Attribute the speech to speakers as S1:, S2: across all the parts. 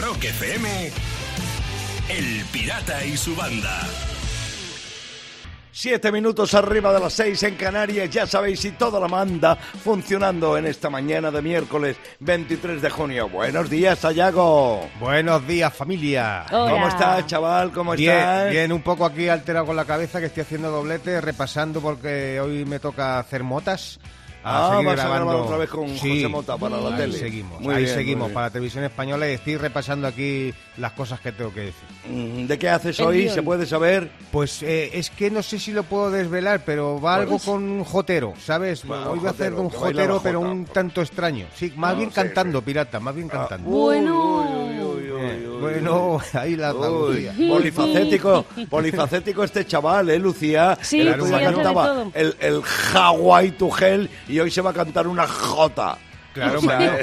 S1: Rock FM, El Pirata y su banda.
S2: Siete minutos arriba de las seis en Canarias, ya sabéis, y toda la manda funcionando en esta mañana de miércoles 23 de junio. Buenos días, Sayago.
S3: Buenos días, familia.
S4: Hola.
S2: ¿Cómo estás, chaval? ¿Cómo
S3: Bien,
S2: estás?
S3: bien, un poco aquí alterado con la cabeza que estoy haciendo doblete, repasando porque hoy me toca hacer motas.
S2: Ah,
S3: seguir
S2: vas a grabar otra vez con José Mota para la
S3: ahí
S2: tele.
S3: seguimos,
S2: Muy
S3: ahí
S2: bien,
S3: seguimos para la televisión española y estoy repasando aquí las cosas que tengo que decir.
S2: Mm, ¿De qué haces
S4: El
S2: hoy?
S4: guion.
S2: ¿Se puede saber?
S3: Pues eh, es que no sé si lo puedo desvelar, pero va algo con un jotero, ¿sabes?
S2: Bueno,
S3: hoy voy a hacer de un jotero, pero un tanto extraño. Sí, más
S2: No,
S3: bien
S2: sí,
S3: cantando,
S2: sí.
S3: pirata, más bien cantando.
S4: Bueno.
S2: Uy, uy, uy, uy, uy,
S3: bueno, ahí la
S2: polifacético, polifacético este chaval, ¿eh, Lucía?
S4: Sí,
S2: el
S3: sí,
S2: cantaba el, el Hawaii to Hell y hoy se va a cantar una Jota.
S3: Claro,
S2: O sea,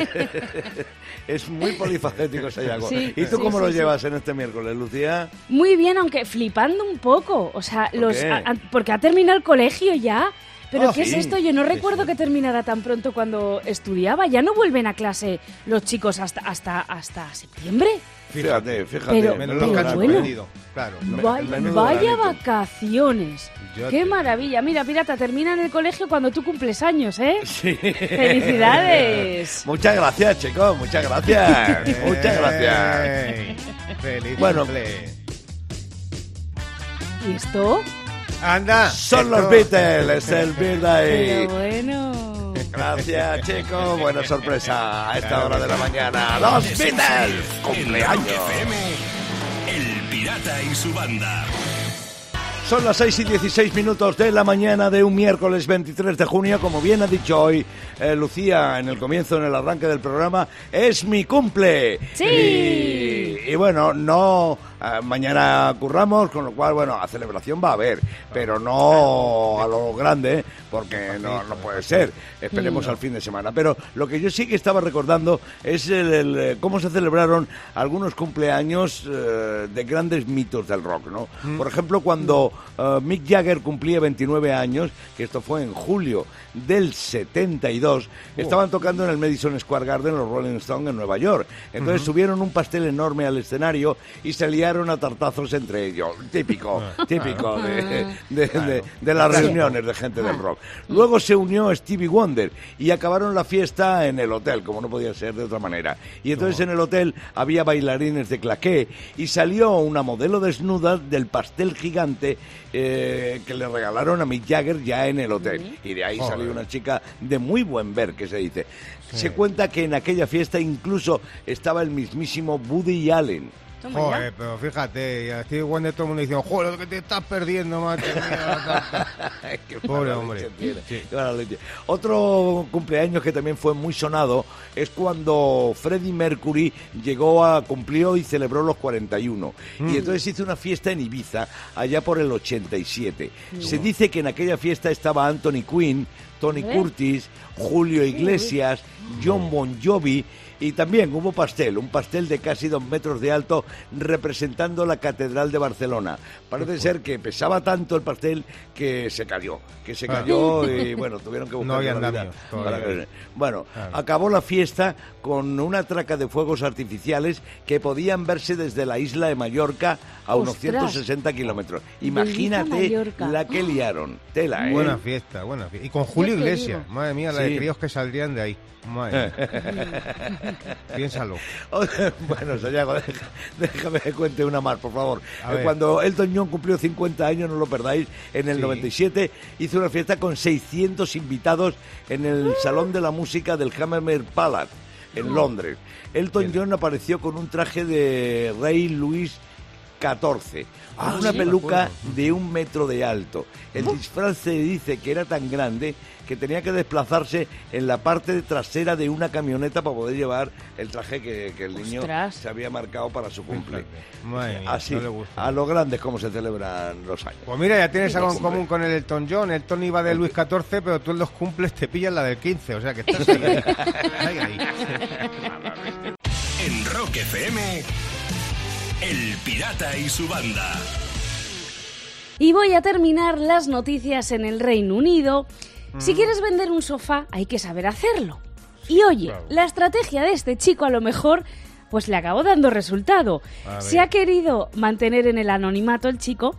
S2: es muy polifacético Sayago.
S4: Sí,
S2: ¿Y tú
S4: sí,
S2: cómo
S4: sí,
S2: lo
S4: sí.
S2: llevas en este miércoles, Lucía?
S4: Muy bien, aunque flipando un poco. O sea, los,
S2: qué?
S4: a- a- porque ha terminado el colegio ya. Pero
S2: Ah,
S4: ¿qué
S2: sí.
S4: es esto? Yo no recuerdo
S3: sí.
S4: que terminara tan pronto cuando estudiaba. Ya no vuelven a clase los chicos hasta, hasta, hasta septiembre.
S2: Fíjate, fíjate.
S4: Pero-
S3: Menos
S4: pero
S3: los que han
S4: bueno.
S3: suspendido, Claro.
S4: Vaya, vacaciones.
S3: Yo
S4: Qué
S3: te-
S4: maravilla. Mira, pirata, termina en el colegio cuando tú cumples años, ¿eh?
S2: Sí.
S4: Felicidades.
S2: Muchas gracias, chicos, muchas gracias. muchas gracias.
S3: Feliz
S2: Bueno.
S4: ¿Y esto?
S3: Anda.
S2: Son
S3: esto-
S2: los Beatles, es el birthday.
S4: Bueno.
S2: Gracias, chicos. Buena sorpresa a esta hora de la mañana. ¡Los Beatles! ¡Cumpleaños!
S1: El Pirata y su banda.
S2: Son las 6 y 16 minutos de la mañana de un miércoles 23 de junio. Como bien ha dicho hoy eh, Lucía en el comienzo, en el arranque del programa, es mi cumple.
S4: Sí.
S2: Y, y bueno, no. Eh, mañana curramos, con lo cual, bueno, a celebración va a haber, pero no a lo grande, porque no, no puede ser. Esperemos al fin de semana. Pero lo que yo sí que estaba recordando es el, el, cómo se celebraron algunos cumpleaños eh, de grandes mitos del rock, ¿no? Por ejemplo, cuando eh, Mick Jagger cumplía 29 años, que esto fue en julio del 72, estaban tocando en el Madison Square Garden los Rolling Stones en Nueva York. Entonces subieron un pastel enorme al escenario y se liaron a tartazos entre ellos. Típico, típico de, de- de- de las reuniones de gente del rock. Luego se unió Stevie Wonder y acabaron la fiesta en el hotel, como no podía ser de otra manera. Y entonces en el hotel había bailarines de claqué y salió una modelo desnuda del pastel gigante eh, que le regalaron a Mick Jagger ya en el hotel. Y de ahí
S3: Joder.
S2: Salió una chica de muy buen ver, que se dice. Se cuenta que en aquella fiesta incluso estaba el mismísimo Woody Allen.
S3: Joder, pero fíjate, y a Steve Wonder todo el mundo diciendo, joder, lo que te estás perdiendo, macho.
S2: Qué
S3: Pobre hombre. Sí.
S2: Otro cumpleaños que también fue muy sonado es cuando Freddie Mercury llegó a cumplió y celebró los 41.
S3: Mm.
S2: Y entonces hizo una fiesta en Ibiza allá por el 87. Se dice que en aquella fiesta estaba Anthony Quinn, Tony
S4: ¿Eh?
S2: Curtis, Julio Iglesias, John Bon Jovi y también hubo pastel, un pastel de casi dos metros de alto representando la Catedral de Barcelona. Parece ser que pesaba tanto el pastel que se cayó, que se
S3: Ah.
S2: cayó y bueno, tuvieron que
S3: No
S2: buscar
S3: había
S2: la vida para que- Bueno,
S3: Claro.
S2: acabó la fiesta con una traca de fuegos artificiales que podían verse desde la isla de Mallorca a unos
S4: Ostras.
S2: 160 kilómetros. Imagínate la que liaron. Tela, ¿eh?
S3: Buena fiesta, buena fiesta. Y con Julio
S4: te
S3: Iglesias, madre mía, la
S2: Sí.
S3: de críos que saldrían de ahí. Madre mía. Piénsalo.
S2: bueno, Sayago, déjame que cuente una más, por favor. Eh. Cuando Elton John cumplió 50 años, no lo perdáis, en el
S3: Sí.
S2: 97 hizo una fiesta con 600 invitados en el Salón de la Música del Hammer Palace, en Londres. Elton John apareció con un traje de rey Luis XIV, con
S3: Ah,
S2: una
S3: sí,
S2: peluca de un metro de alto. El disfraz se dice que era tan grande que tenía que desplazarse en la parte trasera de una camioneta para poder llevar el traje que, que el niño
S4: Ostras.
S2: se había marcado para su cumple.
S3: Madre
S2: Así,
S3: no le gusta.
S2: a lo grande es como se celebran los años.
S3: Pues mira, ya tienes algo en común con el Elton John. Elton iba de Luis XIV, pero tú en los cumples te pillas la del 15. O sea que estás ahí. ahí, ahí.
S1: En Rock FM, El Pirata y su banda.
S4: Y voy a terminar las noticias en el Reino Unido. Si quieres vender un sofá, hay que saber hacerlo. Y oye,
S3: Claro.
S4: la estrategia de este chico a lo mejor pues le acabó dando resultado. Se ha querido mantener en el anonimato el chico.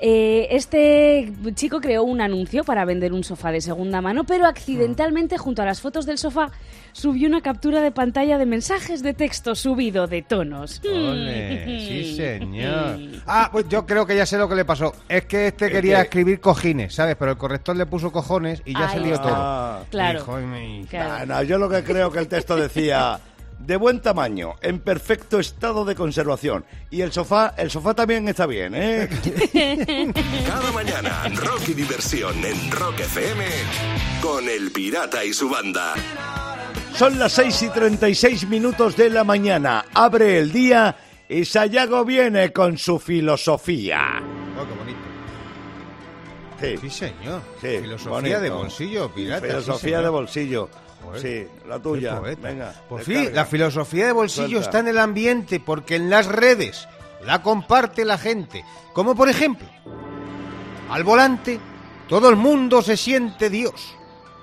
S4: Eh, este chico creó un anuncio para vender un sofá de segunda mano, pero accidentalmente junto a las fotos del sofá subió una captura de pantalla de mensajes de texto subido de tonos.
S3: Ole, sí, señor. Ah, pues yo creo que ya sé lo que le pasó. Es que este quería
S2: que-
S3: escribir cojines, ¿sabes? Pero el corrector le puso cojones y ya se
S4: Ahí
S3: lió
S4: está.
S3: todo.
S2: Ah,
S4: Claro.
S3: Dijo, "Ay, me-
S4: Claro.
S2: Ah, no, yo lo que creo que el texto decía de buen tamaño, en perfecto estado de conservación. Y el sofá, el sofá también está bien, ¿eh?
S1: Cada mañana, rock y diversión en Rock FM con El Pirata y su banda.
S2: Son las 6 y 36 minutos de la mañana. Abre el día y Sayago viene con su filosofía.
S3: Oh, qué bonito.
S2: Sí,
S3: Sí, señor.
S2: sí,
S3: Filosofía
S2: bonito.
S3: de bolsillo, pirata.
S2: Filosofía de bolsillo.
S3: Joder,
S2: Sí, la tuya. Venga.
S3: Por fin, la filosofía de bolsillo
S2: Suelta.
S3: está en el ambiente porque en las redes la comparte la gente. Como por ejemplo, al volante todo el mundo se siente Dios,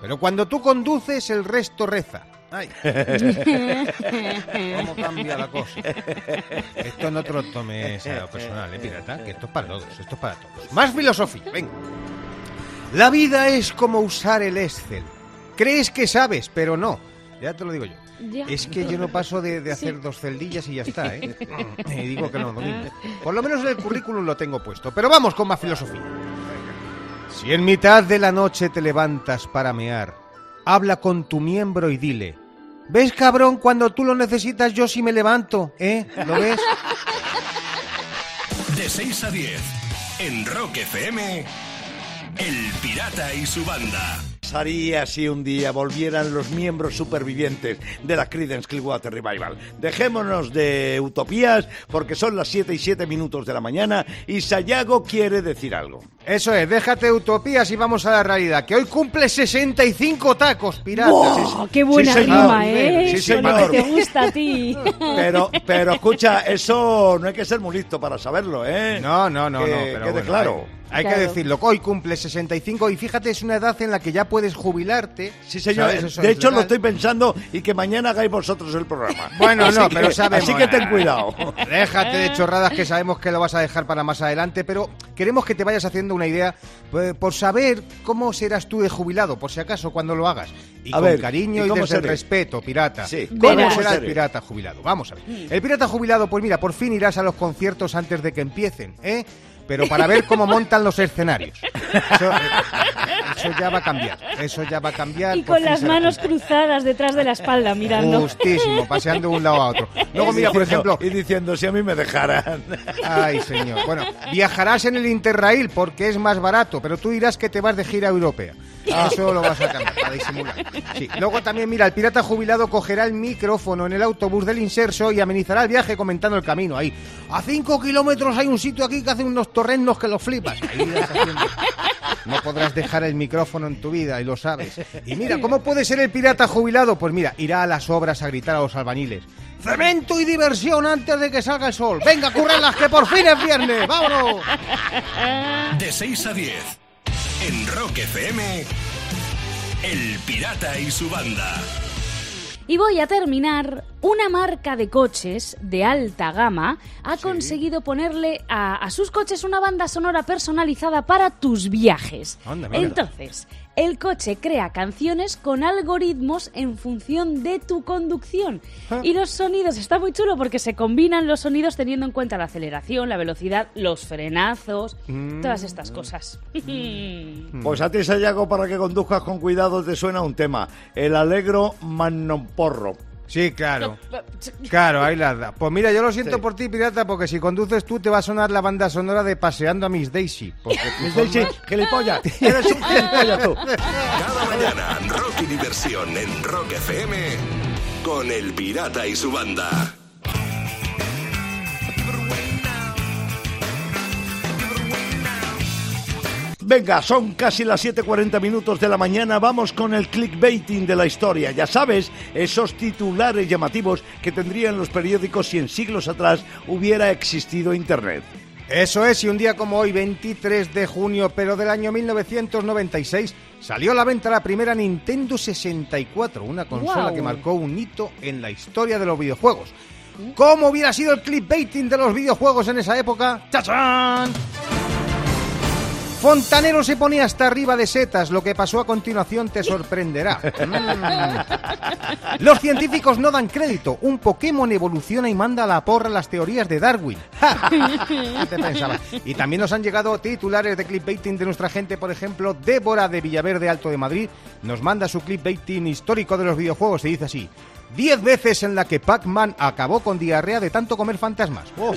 S3: pero cuando tú conduces el resto reza. Ay. ¿Cómo cambia la cosa? Esto no te lo tomes a lo personal, ¿eh, pirata? Que esto es para todos, esto es para todos. Más filosofía, venga. La vida es como usar el Excel. Crees que sabes, pero no. Ya te lo digo yo.
S4: Ya.
S3: Es que yo no paso de, de hacer
S4: Sí.
S3: dos celdillas y ya está, ¿eh? Y digo que no, domingo. Por lo menos en el currículum lo tengo puesto. Pero vamos con más filosofía. Si en mitad de la noche te levantas para mear, habla con tu miembro y dile, ¿ves cabrón cuando tú lo necesitas yo sí me levanto? ¿Eh? ¿Lo ves?
S1: De 6 a 10 en Rock FM, El Pirata y su banda.
S2: Pasaría si un día volvieran los miembros supervivientes de la Creedence Clearwater Revival. Dejémonos de utopías porque son las 7 y 7 minutos de la mañana y Sayago quiere decir algo.
S3: Eso es, déjate de utopías y vamos a la realidad. Que hoy cumple 65 tacos, pirata.
S4: ¡Oh, ¡Qué buena
S2: Sí, señor.
S4: rima, eh!
S2: Sí, señor.
S4: que te gusta a ti.
S2: Pero, pero escucha, eso no hay que ser muy listo para saberlo, ¿eh?
S3: No, no, no,
S2: Que
S3: no. Pero
S2: quede
S3: bueno,
S2: claro.
S3: Hay, hay
S4: Claro.
S3: que decirlo. Hoy cumple 65 y fíjate, es una edad en la que ya puedes jubilarte.
S2: Sí, señor.
S3: ¿sabes? Eso
S2: de hecho, lo estoy pensando y que mañana hagáis vosotros el programa.
S3: Bueno, no,
S2: que-
S3: pero sabemos.
S2: Así que ten cuidado.
S3: Déjate de chorradas que sabemos que lo vas a dejar para más adelante, pero queremos que te vayas haciendo una idea pues, por saber cómo serás tú de jubilado, por si acaso, cuando lo hagas. Y
S2: A
S3: con
S2: ver,
S3: cariño
S2: ¿y
S3: y, desde el respeto, pirata.
S2: Sí,
S3: ¿Cómo
S4: ¿cómo
S3: será el pirata jubilado? Vamos a ver. El pirata jubilado, pues mira, por fin irás a los conciertos antes de que empiecen, ¿eh? Pero para ver cómo montan los escenarios. Eso, eh, eso ya va a cambiar. Eso ya va a cambiar.
S4: Y con las manos cruzadas detrás de la espalda, mirando.
S3: Justísimo, paseando de un lado a otro. Luego, mira, por ejemplo,
S2: Y diciendo, si a mí me dejaran.
S3: Ay, señor. Bueno, viajarás en el Interrail porque es más barato, pero tú dirás que te vas de gira europea. Eso lo vas a cambiar para disimular. Sí. Luego también, mira, el pirata jubilado cogerá el micrófono en el autobús del inserso y amenizará el viaje comentando el camino. Ahí, a cinco kilómetros hay un sitio aquí que hace unos torrenos que los flipas. Ahí No podrás dejar el micrófono en tu vida y lo sabes. Y mira, ¿cómo puede ser el pirata jubilado? Pues mira, irá a las obras a gritar a los albañiles. Cemento y diversión antes de que salga el sol. Venga, currelas, que por fin es viernes. ¡Vámonos!
S1: De 6 a 10 en Rock FM, El Pirata y su banda.
S4: Y voy a terminar. Una marca de coches de alta gama ha conseguido ponerle a, a sus coches una banda sonora personalizada para tus viajes.
S3: Anda, mira.
S4: El coche crea canciones con algoritmos en función de tu conducción.
S3: Ah.
S4: Y los sonidos, está muy chulo porque se combinan los sonidos teniendo en cuenta la aceleración, la velocidad, los frenazos,
S3: Mm.
S4: todas estas cosas.
S2: Pues a ti, Sayago, para que conduzcas con cuidado, te suena un tema. El alegro mannomporro.
S3: Sí, claro. Claro, ahí la da. Pues mira, yo lo siento
S2: Sí.
S3: por ti, pirata, porque si conduces tú te va a sonar la banda sonora de Paseando a Miss Daisy. Porque
S2: Miss Daisy, gilipollas. Eres un gilipollas tú.
S1: Cada mañana, rock y diversión en Rock FM con El Pirata y su banda.
S2: Venga, son casi las 7.40 minutos de la mañana. Vamos con el clickbaiting de la historia. Ya sabes, esos titulares llamativos que tendrían los periódicos si en siglos atrás hubiera existido Internet.
S3: Eso es, y un día como hoy, 23 de junio, pero del año 1996, salió a la venta la primera Nintendo 64, una consola que marcó un hito en la historia de los videojuegos. ¿Cómo hubiera sido el clickbaiting de los videojuegos en esa época? ¡Chachán! Fontanero se ponía hasta arriba de setas. Lo que pasó a continuación te sorprenderá. Mm. Los científicos no dan crédito. Un Pokémon evoluciona y manda a la porra las teorías de Darwin. Y también nos han llegado titulares de clickbaiting de nuestra gente. Por ejemplo, Débora de Villaverde Alto de Madrid nos manda su clickbaiting histórico de los videojuegos y dice así. Diez veces en la que Pac-Man acabó con diarrea de tanto comer fantasmas. Oh,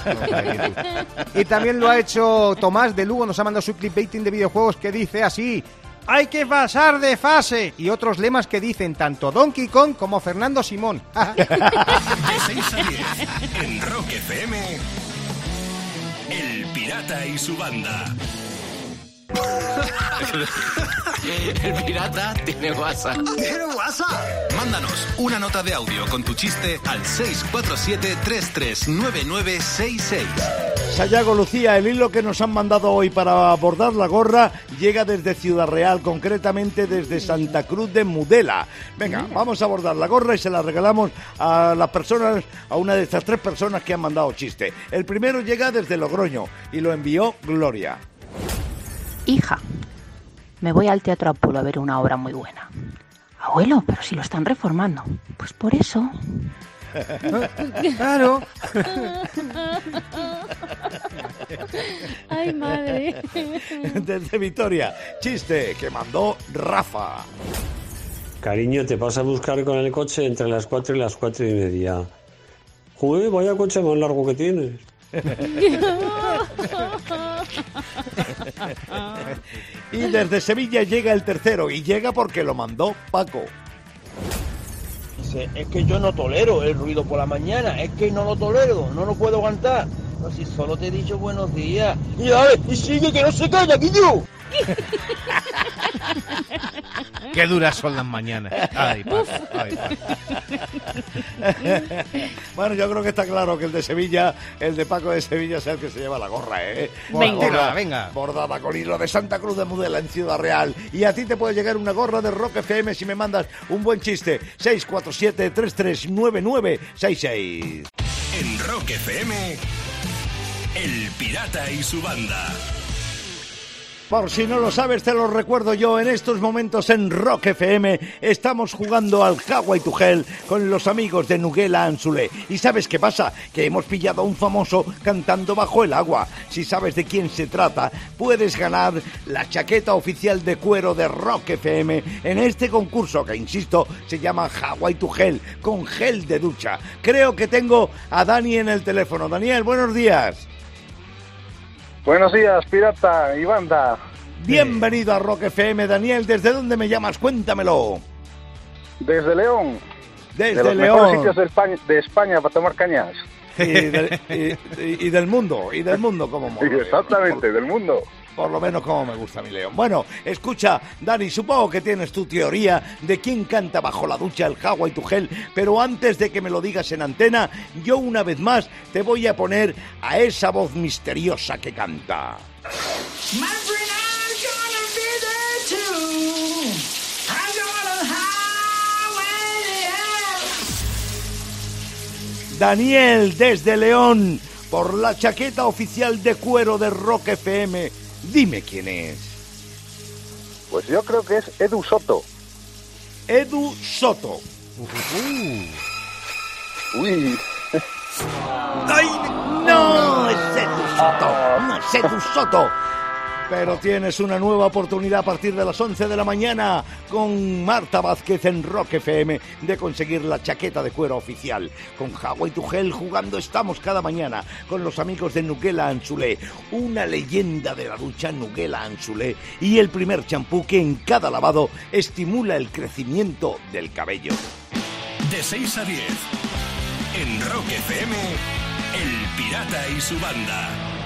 S3: y también lo ha hecho Tomás de Lugo, nos ha mandado su clickbaiting de videojuegos que dice así. Hay que pasar de fase. Y otros lemas que dicen tanto Donkey Kong como Fernando Simón.
S1: De 6 a 10 en Rock FM, El Pirata y su banda.
S5: El pirata tiene WhatsApp.
S1: ¿Tiene WhatsApp? Mándanos una nota de audio con tu chiste al 647-339966.
S2: Sayago Lucía, el hilo que nos han mandado hoy para abordar la gorra llega desde Ciudad Real, concretamente desde Santa Cruz de Mudela. Venga, vamos a abordar la gorra y se la regalamos a las personas, a una de estas tres personas que han mandado chiste. El primero llega desde Logroño y lo envió Gloria.
S6: Hija, me voy al Teatro Apolo a ver una obra muy buena. Abuelo, pero si lo están reformando. Pues por eso.
S3: Claro.
S4: Ay, madre.
S2: Desde Vitoria, chiste que mandó Rafa.
S7: Cariño, te vas a buscar con el coche entre las 4 y las 4 y media. Joder, vaya coche más largo que tienes.
S2: Y desde Sevilla llega el tercero y llega porque lo mandó Paco.
S8: Dice, es que yo no tolero el ruido por la mañana, es que no lo tolero, no lo puedo aguantar. No, si solo te he dicho buenos días. Y a ver, y sigue que no se calla, Guillo.
S3: Qué duras son las mañanas. Ay.
S2: Bueno, yo creo que está claro que el de Sevilla, el de Paco de Sevilla es el que se lleva la gorra, ¿eh?
S3: Venga.
S2: Gorra,
S3: Venga.
S2: Bordada con hilo de Santa Cruz de Mudela en Ciudad Real. Y a ti te puede llegar una gorra de Rock FM si me mandas un buen chiste. 647-339966.
S1: En Rock FM, El Pirata y su banda.
S2: Por si no lo sabes, te lo recuerdo yo. En estos momentos en Rock FM estamos jugando al Hawaii to Hell con los amigos de Nuguela Anzulé. ¿Y sabes qué pasa? Que hemos pillado a un famoso cantando bajo el agua. Si sabes de quién se trata, puedes ganar la chaqueta oficial de cuero de Rock FM en este concurso que, insisto, se llama Hawaii to Hell con gel de ducha. Creo que tengo a Dani en el teléfono. Daniel, buenos días.
S9: Buenos días, pirata y banda.
S2: Bienvenido a Rock FM, Daniel. ¿Desde dónde me llamas? Cuéntamelo.
S9: Desde León.
S2: Desde
S9: de los mejores sitios de España, de España para tomar cañas.
S2: Y, del- y- del mundo, y del mundo como mola.
S9: exactamente, del mundo.
S2: Por lo menos como me gusta mi León. Bueno, escucha, Dani, supongo que tienes tu teoría de quién canta bajo la ducha el Hawaii tu gel, pero antes de que me lo digas en antena, yo una vez más te voy a poner a esa voz misteriosa que canta. Daniel desde León, por la chaqueta oficial de cuero de Rock FM. Dime quién es.
S9: Pues yo creo que es Edu Soto.
S2: Edu Soto.
S9: Uy,
S2: ¡Ay! ¡No! ¡Es Edu Soto! ¡No es Edu Soto! Pero tienes una nueva oportunidad a partir de las 11 de la mañana con Marta Vázquez en Rock FM de conseguir la chaqueta de cuero oficial. Con Hawaii to Hell jugando estamos cada mañana con los amigos de Nuguela Anzulé, una leyenda de la ducha Nuguela Anzulé y el primer champú que en cada lavado estimula el crecimiento del cabello.
S1: De 6 a 10, en Rock FM, El Pirata y su banda.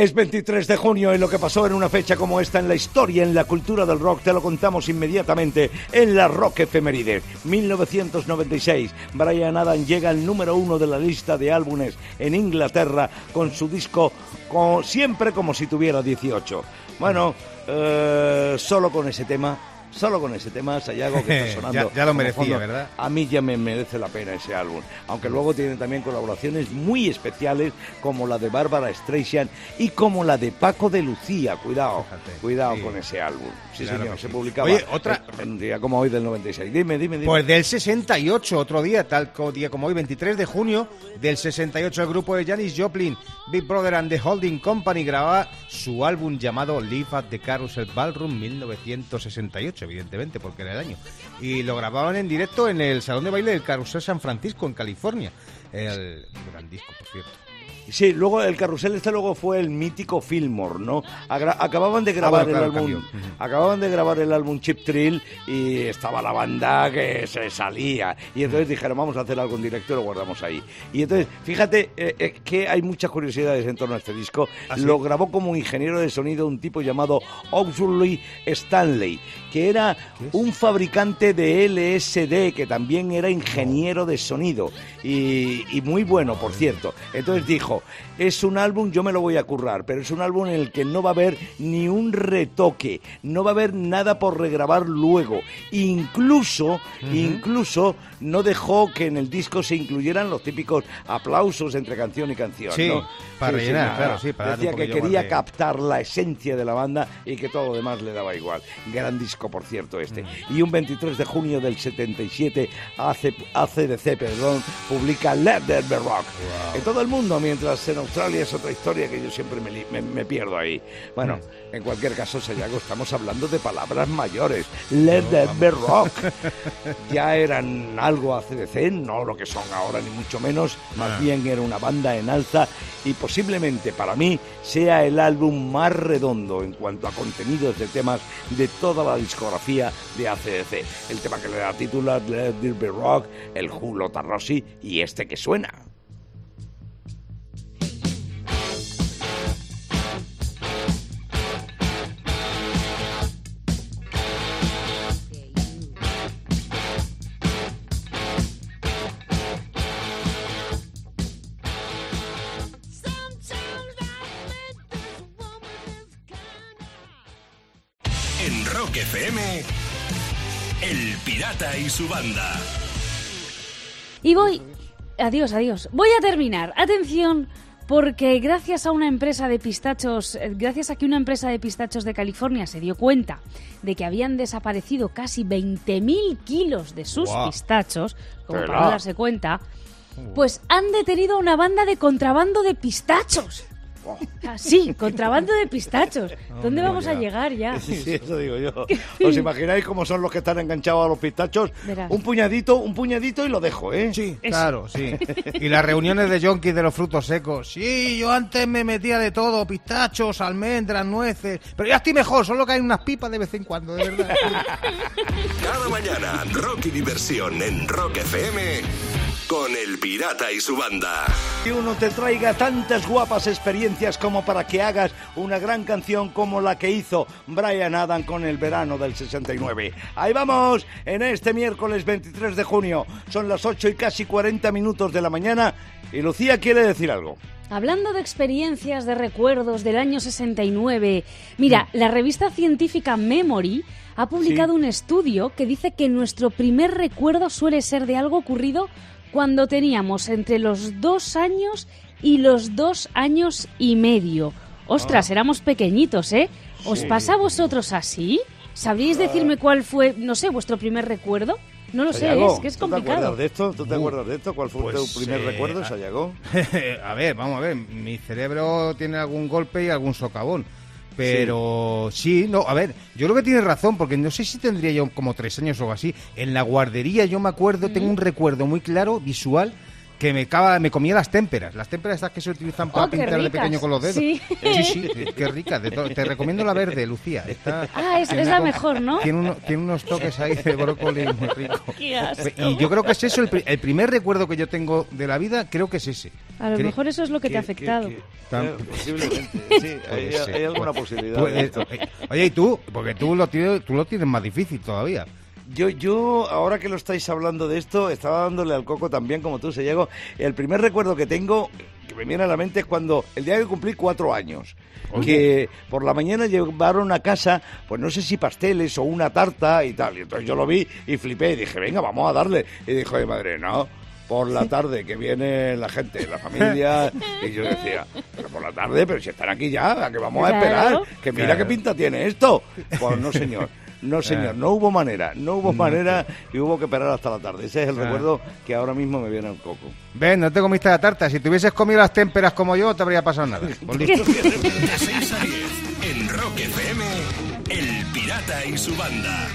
S2: Es 23 de junio y lo que pasó en una fecha como esta en la historia, en la cultura del rock, te lo contamos inmediatamente en la Rock Efeméride. 1996, Brian Adams llega al número uno de la lista de álbumes en Inglaterra con su disco co- Siempre como si tuviera 18. Bueno, eh, solo con ese tema solo con ese tema, Sayago, que está sonando.
S3: Ya- ya lo merecía, ¿verdad?
S2: A mí ya me merece la pena ese álbum. Aunque luego tiene también colaboraciones muy especiales, como la de Bárbara Streisand y como la de Paco de Lucía. Cuidado, cuidado
S3: sí.
S2: con ese álbum. Sí,
S3: Claro
S2: señor, se
S3: sí.
S2: publicaba
S3: Oye, otra-
S2: en, un día como hoy del 96. Dime, dime, dime.
S3: Pues del 68, otro día, tal día como hoy, 23 de junio, del 68 el grupo de Janis Joplin, Big Brother and the Holding Company grababa su álbum llamado Live at the Carousel Ballroom 1968, evidentemente, porque era el año. Y lo grababan en directo en el Salón de Baile del Carrusel San Francisco, en California. El gran disco, por cierto.
S2: Sí, luego el carrusel este luego fue el mítico Fillmore, ¿no? Agra- acababan de grabar
S3: Ah, bueno,
S2: el
S3: claro,
S2: álbum,
S3: cambió.
S2: Acababan de grabar el álbum Chip Thrill y estaba la banda que se salía y entonces dijeron vamos a hacer algo en directo y lo guardamos ahí. Y entonces fíjate eh, eh, que hay muchas curiosidades en torno a este disco.
S3: ¿Ah, sí?
S2: Lo grabó como ingeniero de sonido un tipo llamado Auxley Stanley, que era un fabricante de LSD que también era ingeniero de sonido y, y muy bueno, por cierto. Entonces dijo, es un álbum, yo me lo voy a currar, pero es un álbum en el que no va a haber ni un retoque, no va a haber nada por regrabar luego. Incluso, incluso no dejó que en el disco se incluyeran los típicos aplausos entre canción y canción.
S3: Sí,
S2: ¿no?
S3: para rellenar,
S2: nada.
S3: claro, sí, para
S2: Decía que quería captar la esencia de la banda y que todo lo demás le daba igual. Gran disco, por cierto, este. Y un 23 de junio del 77, AC ACDC, perdón, publica Let There Be Rock. En todo el mundo, mientras en Australia es otra historia que yo siempre me, me- me pierdo ahí. Bueno, en cualquier caso, Sayago, estamos hablando de palabras mayores. Let There Be Rock. ya eran algo ACDC, no lo que son ahora, ni mucho menos. Más
S3: Ah.
S2: bien era una banda en alza y posiblemente para mí sea el álbum más redondo en cuanto a contenidos de temas de toda la discografía de ACDC. El tema que le da título a Be Rock, el Julo Tarrosi y este que suena.
S1: Rock FM, El Pirata y su banda.
S4: Y voy... Adiós, adiós. Voy a terminar. Atención, porque gracias a una empresa de pistachos, eh, gracias a que una empresa de pistachos de California se dio cuenta de que habían desaparecido casi 20.000 kilos de sus pistachos, como para
S10: Tela.
S4: no darse cuenta, pues han detenido a una banda de contrabando de pistachos. Ah, sí, contrabando de pistachos. ¿Dónde vamos a llegar ya?
S2: Sí, sí, eso digo yo. ¿Os imagináis cómo son los que están enganchados a los pistachos?
S4: Verás.
S2: Un puñadito, un puñadito y lo dejo, ¿eh?
S3: Sí, claro, sí. Y las reuniones de yonkis de los frutos secos. Sí, yo antes me metía de todo, pistachos, almendras, nueces. Pero ya estoy mejor, solo que hay unas pipas de vez en cuando, de verdad.
S1: Cada mañana, rock y diversión en Rock FM con El Pirata y su banda.
S2: Que uno te traiga tantas guapas experiencias como para que hagas una gran canción como la que hizo Brian Adam con el verano del 69. Ahí vamos, en este miércoles 23 de junio. Son las 8 y casi 40 minutos de la mañana. Y Lucía quiere decir algo.
S4: Hablando de experiencias, de recuerdos del año 69, mira, la revista científica Memory ha publicado
S10: Sí.
S4: un estudio que dice que nuestro primer recuerdo suele ser de algo ocurrido cuando teníamos entre los dos años y los dos años y medio. Ostras,
S10: Ah.
S4: éramos pequeñitos, ¿eh? ¿Os
S10: Sí.
S4: pasa a vosotros así? ¿Sabríais decirme cuál fue, no sé, vuestro primer recuerdo? No lo sé, es que es
S2: ¿tú te
S4: complicado.
S2: acuerdas de esto? ¿Tú te
S3: Uh,
S2: acuerdas de esto? ¿Cuál fue
S3: pues,
S2: tu primer
S3: eh,
S2: recuerdo,
S3: a-
S2: Sayago?
S3: a ver, vamos a ver. Mi cerebro tiene algún golpe y algún socavón. Pero sí. no, a ver, yo creo que tienes razón, porque no sé si tendría yo como tres años o algo así. En la guardería yo me acuerdo, tengo un recuerdo muy claro, visual, que me, cava, me comía las témperas. Las témperas estas que se utilizan para
S4: Oh, qué
S3: pintar de pequeño con los dedos.
S4: Sí.
S3: sí, sí, qué rica. te recomiendo la verde, Lucía. Está-
S4: Ah, es- la mejor, ¿no?
S3: Tiene, uno- tiene unos toques ahí de brócoli muy rico.
S4: Qué asco.
S3: Y yo creo que es eso, el, pri- el primer recuerdo que yo tengo de la vida, creo que es ese.
S4: A lo
S3: Cre-
S4: mejor eso es lo que te ha afectado.
S2: Eh, posiblemente, sí, hay- alguna posibilidad
S3: puede-
S2: de esto.
S3: Oye, ¿y tú? Porque tú lo, tienes, tú lo tienes más difícil todavía.
S2: Yo, yo, ahora que lo estáis hablando de esto, estaba dándole al coco también, como tú, se llegó. El primer recuerdo que tengo, que me viene a la mente es cuando el día que cumplí cuatro años, que por la mañana llevaron a casa, pues no sé si pasteles o una tarta y tal. Y entonces yo lo vi y flipé y dije, venga, vamos a darle. Y dijo mi madre, no, por la tarde que viene la gente, la familia. Y yo decía, pero por la tarde, pero si están aquí ya, ¿a que vamos a esperar? Que mira qué pinta tiene esto. Pues no, señor. No, señor, no hubo manera, no hubo manera y hubo que esperar hasta la tarde. Ese es el
S3: Claro.
S2: recuerdo que ahora mismo me viene al coco.
S3: Ven, no te comiste la tarta. Si te hubieses comido las témperas como yo, no te habría pasado nada.
S1: De 6 a 10 en Rock FM, El Pirata y su banda.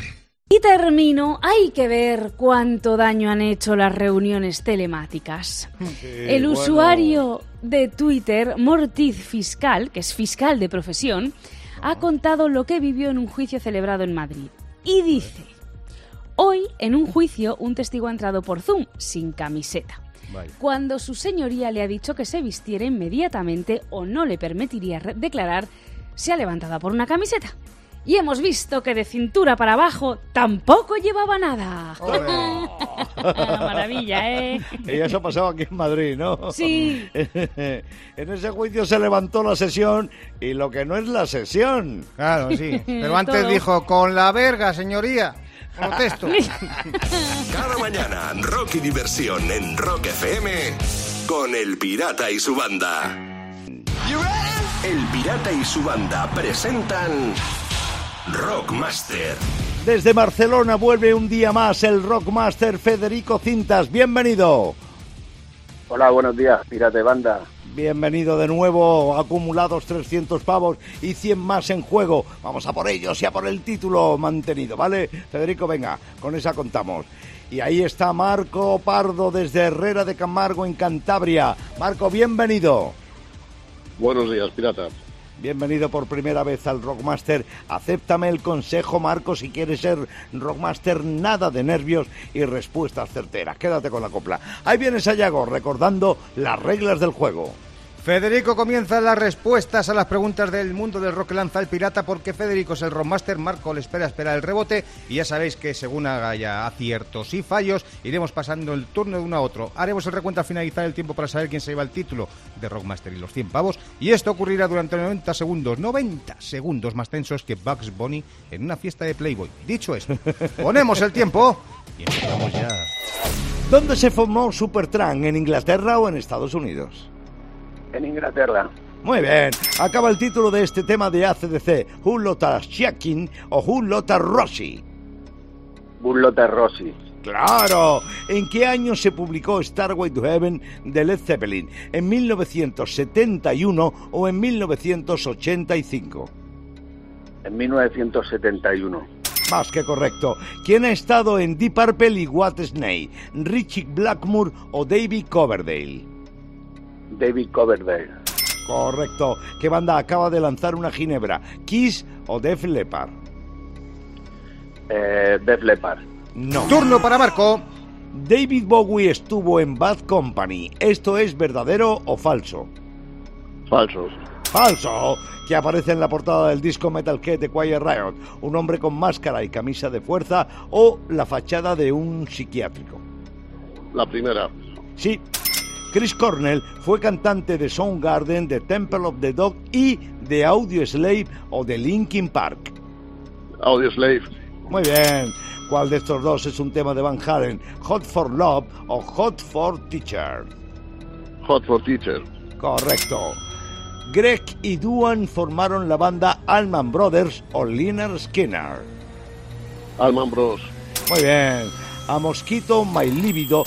S4: Y termino, hay que ver cuánto daño han hecho las reuniones telemáticas. El
S2: bueno.
S4: usuario de Twitter, Mortiz Fiscal, que es fiscal de profesión, ha contado lo que vivió en un juicio celebrado en Madrid. Y dice, hoy en un juicio un testigo ha entrado por Zoom sin camiseta.
S3: Vale.
S4: Cuando su señoría le ha dicho que se vistiera inmediatamente o no le permitiría declarar, se ha levantado por una camiseta. Y hemos visto que de cintura para abajo tampoco llevaba nada. Maravilla, ¿eh?
S2: Y eso ha pasado aquí en Madrid, ¿no?
S4: Sí.
S2: en ese juicio se levantó la sesión y lo que no es la sesión.
S3: Claro, sí. Pero antes
S4: Todo.
S3: dijo, con la verga, señoría. Protesto.
S1: Cada mañana, rock y diversión en Rock FM con El Pirata y su banda. El Pirata y su banda presentan Rockmaster.
S2: Desde Barcelona vuelve un día más el Rockmaster Federico Cintas. Bienvenido.
S9: Hola, buenos días, Pirate Banda.
S2: Bienvenido de nuevo, acumulados 300 pavos y 100 más en juego. Vamos a por ellos y a por el título mantenido, ¿vale? Federico, venga, con esa contamos. Y ahí está Marco Pardo desde Herrera de Camargo en Cantabria. Marco, bienvenido.
S9: Buenos días, Pirata.
S2: Bienvenido por primera vez al Rockmaster. Acéptame el consejo, Marco, si quieres ser Rockmaster, nada de nervios y respuestas certeras. Quédate con la copla. Ahí viene Sayago recordando las reglas del juego.
S3: Federico comienza las respuestas a las preguntas del mundo del rock que lanza el pirata porque Federico es el rockmaster, Marco le espera espera el rebote y ya sabéis que según haga ya aciertos y fallos iremos pasando el turno de uno a otro. Haremos el recuento al finalizar el tiempo para saber quién se lleva el título de rockmaster y los 100 pavos y esto ocurrirá durante 90 segundos, 90 segundos más tensos que Bugs Bunny en una fiesta de Playboy. Dicho esto, ponemos el tiempo y empezamos ya.
S2: ¿Dónde se formó Supertramp? ¿En Inglaterra o en Estados Unidos?
S9: En Inglaterra,
S2: Muy bien, acaba el título de este tema de ACDC, Who Lotta Shakin o Who Lotta Rossi.
S9: Burlota Rossi.
S2: Claro, ¿en qué año se publicó Starway to Heaven de Led Zeppelin? ¿En 1971 o en 1985?
S9: En 1971.
S2: Más que correcto. ¿Quién ha estado en Deep Purple y What Snake? ¿Richie Blackmore o David Coverdale?
S9: David Coverdale.
S2: Correcto. ¿Qué banda acaba de lanzar una ginebra? ¿Kiss o Def Leppard?
S9: Eh, Def Leppard.
S2: No.
S3: Turno para Marco.
S2: David Bowie estuvo en Bad Company. ¿Esto es verdadero o falso?
S9: Falsos.
S2: Falso, que aparece en la portada del disco Metal Head de Quiet Riot, un hombre con máscara y camisa de fuerza o la fachada de un psiquiátrico.
S9: La primera.
S2: Sí, Chris Cornell fue cantante de Soundgarden, de Temple of the Dog y de Audio Slave o de Linkin Park.
S9: Audio Slave.
S2: Muy bien. ¿Cuál de estos dos es un tema de Van Halen? ¿Hot for Love o Hot for Teacher?
S9: Hot for Teacher.
S2: Correcto. Greg y Duan formaron la banda Allman Brothers o Liner Skinner.
S9: Alman Bros.
S2: Muy bien. A Mosquito My Libido.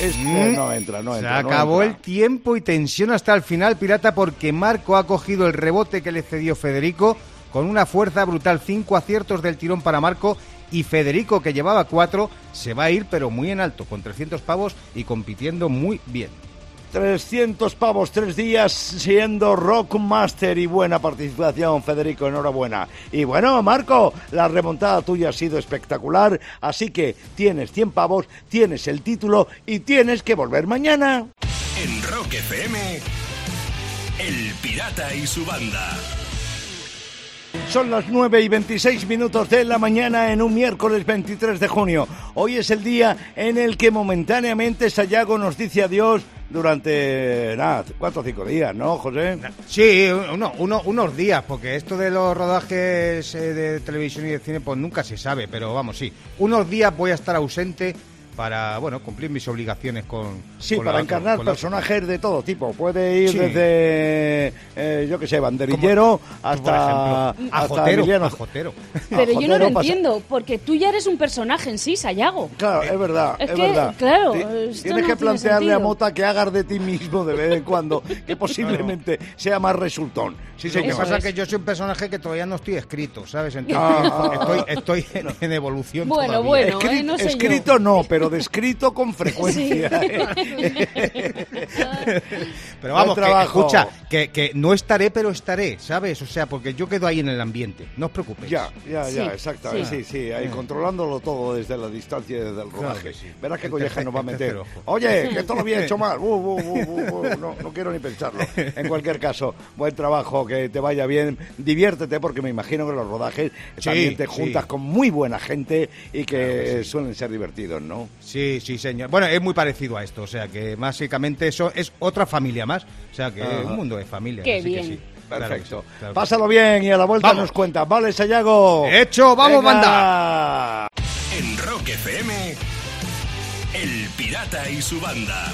S2: Es, eh, no entra, no
S3: Se
S2: entra. no
S3: acabó el tiempo y tensión hasta el final, Pirata, porque Marco ha cogido el rebote que le cedió Federico con una fuerza brutal. Cinco aciertos del tirón para Marco y Federico, que llevaba cuatro, se va a ir, pero muy en alto, con 300 pavos y compitiendo muy bien.
S2: 300 pavos, tres días siendo Rockmaster y buena participación, Federico, enhorabuena. Y bueno, Marco, la remontada tuya ha sido espectacular, así que tienes 100 pavos, tienes el título y tienes que volver mañana.
S1: En Rock FM, El Pirata y su banda.
S2: Son las 9 y 26 minutos de la mañana en un miércoles 23 de junio. Hoy es el día en el que momentáneamente Sayago nos dice adiós durante, nada, cuatro o cinco días, ¿no, José?
S3: Sí, uno, uno- unos días, porque esto de los rodajes eh, de televisión y de cine, pues nunca se sabe, pero vamos, sí. Unos días voy a estar ausente para, bueno, cumplir mis obligaciones con.
S2: Sí,
S3: con
S2: para
S3: la
S2: encarnar
S3: con
S2: personajes de todo tipo. Puede ir
S3: Sí.
S2: desde, eh, yo qué sé, banderillero hasta,
S3: ejemplo,
S2: hasta
S3: ajotero,
S2: Emiliano.
S3: ajotero.
S4: Pero yo no lo
S2: pasa-
S4: entiendo, porque tú ya eres un personaje en sí, Sayago.
S2: Claro, es verdad,
S4: Es
S2: es,
S4: que,
S2: verdad.
S4: claro,
S2: Tienes
S4: no
S2: que
S4: tiene
S2: plantearle a. Mota que hagas de ti mismo de vez en cuando, que posiblemente sea más resultón. Sí,
S3: Lo que pasa es que yo soy un personaje que todavía no estoy escrito, ¿sabes? Entonces
S2: Ah.
S3: estoy, estoy en, en evolución
S4: Bueno,
S3: todavía.
S4: bueno,
S2: Escri-
S4: eh, no sé yo.
S2: escrito no, pero descrito con frecuencia.
S3: Pero vamos, que, escucha, que, que no estaré, pero estaré, ¿sabes? O sea, porque yo quedo ahí en el ambiente, no os preocupéis.
S2: Ya, ya,
S4: Sí,
S2: ya, exactamente.
S4: sí.
S2: Sí, sí, ahí controlándolo todo desde la distancia y desde el rodaje.
S3: que sí.
S2: Verás qué colleja nos va a meter. Oye, que esto lo había hecho mal. Uh, uh, uh, uh, uh, no, no quiero ni pensarlo. En cualquier caso, buen trabajo, que te vaya bien. Diviértete, porque me imagino que los rodajes también te
S3: sí.
S2: juntas con muy buena gente y que suelen ser divertidos, ¿no?
S3: Sí, sí, señor. Bueno, es muy parecido a esto, o sea, que básicamente eso es otra familia más, o sea, que
S2: Ajá.
S3: es un mundo de familia.
S4: Qué
S3: así que
S4: bien.
S3: sí. Que
S2: Perfecto.
S3: sí, claro que
S2: Pásalo bien y a la vuelta
S3: Vamos.
S2: nos cuentas. Vale, Sayago.
S3: Hecho, vamos,
S2: Venga.
S1: En Rock FM, El Pirata y su banda.